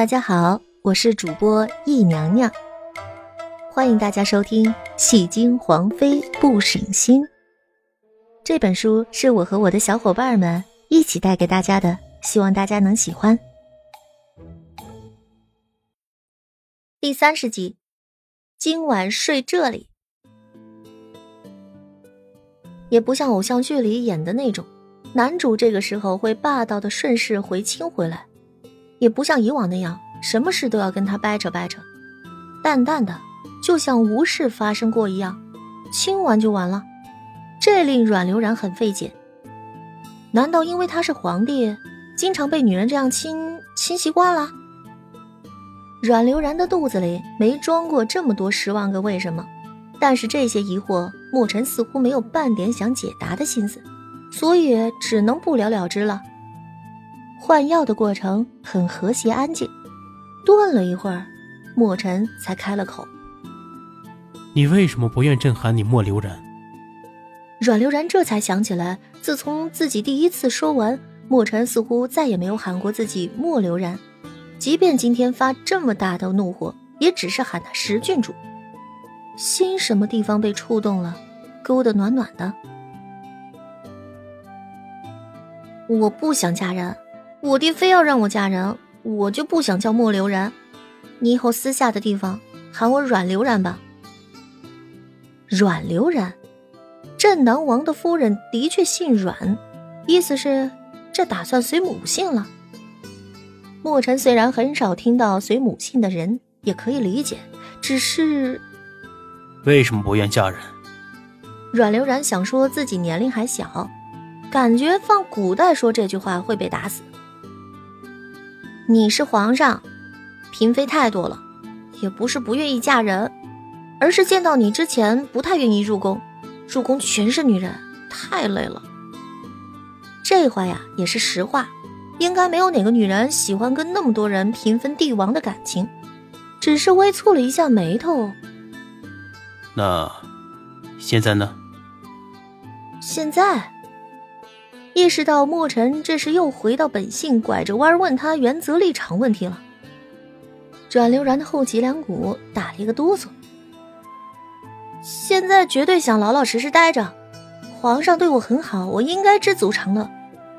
大家好，我是主播易娘娘，欢迎大家收听《戏精皇妃不省心》这本书，是我和我的小伙伴们一起带给大家的，希望大家能喜欢。第三十集，今晚睡这里，也不像偶像剧里演的那种，男主这个时候会霸道的顺势回亲回来。也不像以往那样，什么事都要跟他掰扯掰扯，淡淡的，就像无事发生过一样，亲完就完了。这令阮流然很费解。难道因为他是皇帝，经常被女人这样亲亲习惯了？阮流然的肚子里没装过这么多十万个为什么，但是这些疑惑，墨尘似乎没有半点想解答的心思，所以只能不了了之了。换药的过程很和谐安静，顿了一会儿，墨尘才开了口：“你为什么不愿朕喊你莫流然？”阮流然这才想起来，自从自己第一次说完，墨尘似乎再也没有喊过自己莫流然，即便今天发这么大的怒火，也只是喊他石郡主。心什么地方被触动了，勾得暖暖的。我不想嫁人。我爹非要让我嫁人，我就不想叫莫流然。你以后私下的地方喊我阮流然吧。阮流然，镇南王的夫人的确姓阮，意思是这打算随母姓了。墨尘虽然很少听到随母姓的人，也可以理解，只是为什么不愿嫁人？阮流然想说自己年龄还小，感觉放古代说这句话会被打死。你是皇上，嫔妃太多了，也不是不愿意嫁人，而是见到你之前不太愿意入宫，入宫全是女人，太累了。这话呀也是实话，应该没有哪个女人喜欢跟那么多人平分帝王的感情，只是微蹙了一下眉头。那现在呢？现在。意识到墨尘这是又回到本性，拐着弯问他原则立场问题了。阮流然的后脊梁骨打了一个哆嗦。现在绝对想老老实实待着，皇上对我很好，我应该知足常乐。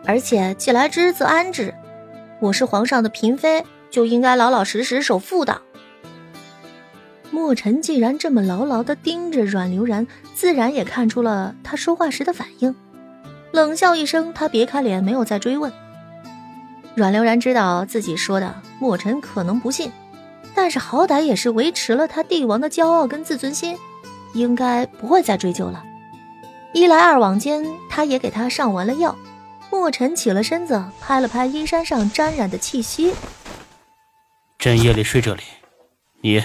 而且既来之则安之，我是皇上的嫔妃，就应该老老实实守妇道。墨尘既然这么牢牢的盯着阮流然，自然也看出了他说话时的反应。冷笑一声，他别开脸，没有再追问。阮流然知道自己说的墨尘可能不信，但是好歹也是维持了他帝王的骄傲跟自尊心，应该不会再追究了。一来二往间，他也给他上完了药。墨尘起了身子，拍了拍衣衫上沾染的气息：“朕夜里睡这里，你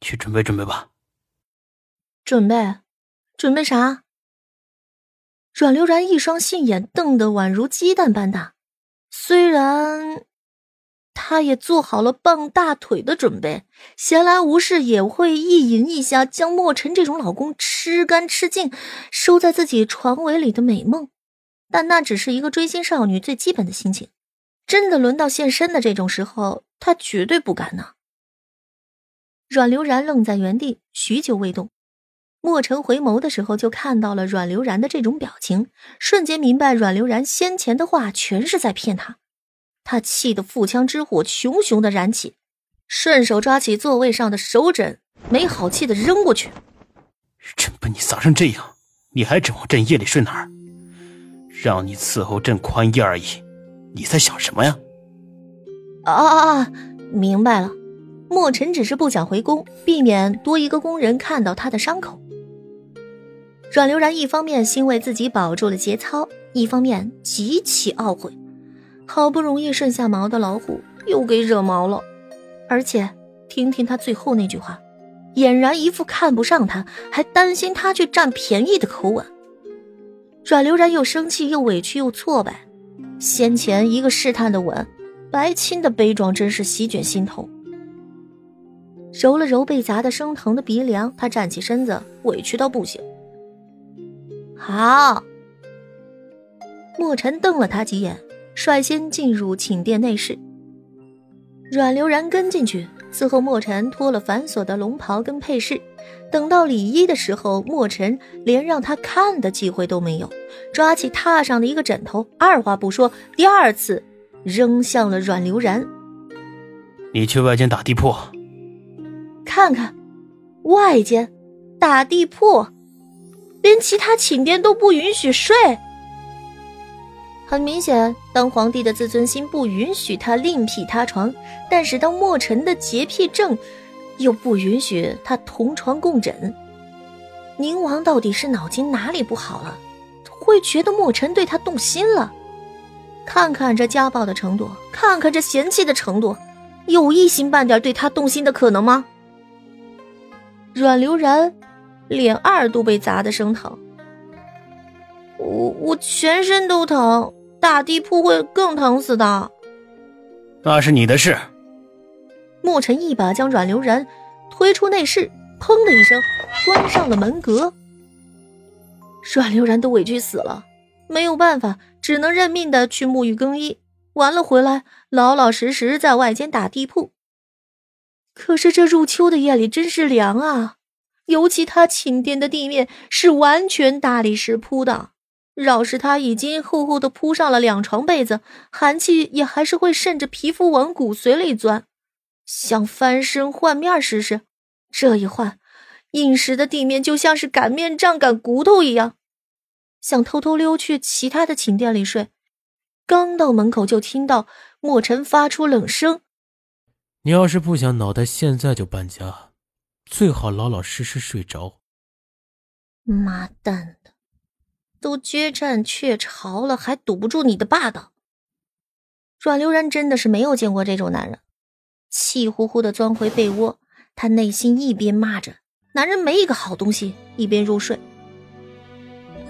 去准备准备吧。”准备？准备啥？阮流然一双杏眼瞪得宛如鸡蛋般大，虽然他也做好了傍大腿的准备，闲来无事也会意淫一下将墨尘这种老公吃干吃净，收在自己床尾里的美梦，但那只是一个追星少女最基本的心情。真的轮到现身的这种时候，他绝对不敢呢。阮流然愣在原地，许久未动。莫尘回眸的时候，就看到了阮流然的这种表情，瞬间明白阮流然先前的话全是在骗他。他气得腹腔之火熊熊的燃起，顺手抓起座位上的手枕，没好气的扔过去。朕被你砸成这样，你还指望朕夜里睡哪儿？让你伺候朕宽衣而已，你在想什么呀？啊啊啊！明白了，莫尘只是不想回宫，避免多一个宫人看到他的伤口。阮流然一方面欣慰自己保住了节操，一方面极其懊悔，好不容易顺下毛的老虎又给惹毛了。而且听听他最后那句话，俨然一副看不上他，还担心他去占便宜的口吻。阮流然又生气又委屈又挫败，先前一个试探的吻，白亲的悲壮真是席卷心头。揉了揉被砸得生疼的鼻梁，他站起身子，委屈到不行。好，墨尘瞪了他几眼，率先进入寝殿内室。阮流然跟进去，伺候墨尘脱了繁琐的龙袍跟配饰。等到礼衣的时候，墨尘连让他看的机会都没有，抓起榻上的一个枕头，二话不说，第二次扔向了阮流然。你去外间打地铺，看看，外间打地铺，连其他寝殿都不允许睡。很明显，当皇帝的自尊心不允许他另辟他床，但是当墨尘的洁癖症。又不允许他同床共枕。宁王到底是脑筋哪里不好了？会觉得墨尘对他动心了？看看这家暴的程度，看看这嫌弃的程度，有一星半点对他动心的可能吗？阮流然脸二度被砸得生疼，我我全身都疼，打地铺会更疼死的。那是你的事。墨尘一把将阮流然推出内室，砰的一声关上了门格。阮流然都委屈死了，没有办法，只能认命的去沐浴更衣，完了回来老老实实在外间打地铺。可是这入秋的夜里真是凉啊，尤其他寝殿的地面是完全大理石铺的，饶是他已经厚厚的铺上了两床被子，寒气也还是会渗着皮肤往骨髓里钻。想翻身换面试试，这一换，硬实的地面就像是擀面杖擀骨头一样。想偷偷溜去其他的寝殿里睡，刚到门口就听到墨尘发出冷声：“你要是不想脑袋现在就搬家，最好老老实实睡着。”妈蛋的，都决战雀巢了，还堵不住你的霸道。阮流然真的是没有见过这种男人。气呼呼的钻回被窝，他内心一边骂着“男人没一个好东西”，一边入睡。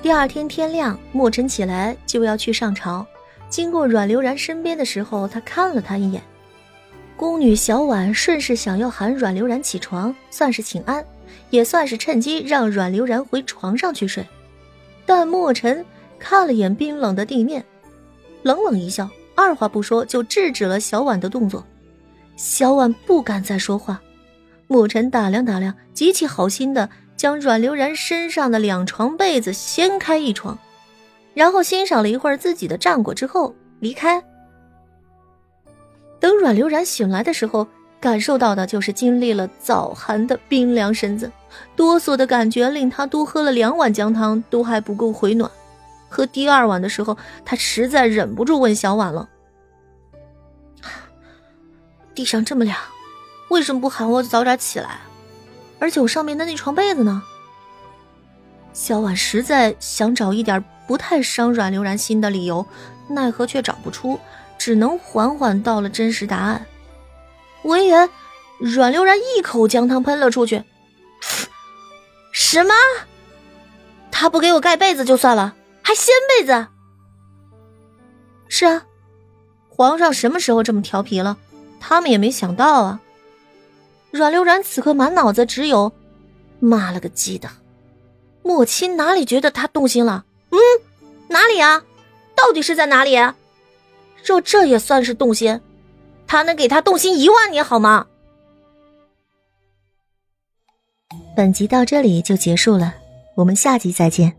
第二天天亮，墨尘起来就要去上朝。经过阮流然身边的时候，他看了他一眼。宫女小婉顺势想要喊阮流然起床，算是请安，也算是趁机让阮流然回床上去睡。但墨尘看了眼冰冷的地面，冷冷一笑，二话不说就制止了小婉的动作。小婉不敢再说话，墨尘打量打量，极其好心的将阮流然身上的两床被子掀开一床，然后欣赏了一会儿自己的战果之后离开。等阮流然醒来的时候，感受到的就是经历了早寒的冰凉身子，哆嗦的感觉令他多喝了两碗姜汤都还不够回暖。喝第二碗的时候，他实在忍不住问小婉了。地上这么凉，为什么不喊我早点起来？而且我上面的那床被子呢？小婉实在想找一点不太伤阮流然心的理由，奈何却找不出，只能缓缓道了真实答案。闻言，阮流然一口姜汤喷了出去。什么？他不给我盖被子就算了，还掀被子？是啊，皇上什么时候这么调皮了？他们也没想到啊！阮流然此刻满脑子只有“妈了个鸡的”，莫亲哪里觉得他动心了？嗯，哪里啊？到底是在哪里？若这也算是动心，他能给他动心一万年好吗？本集到这里就结束了，我们下集再见。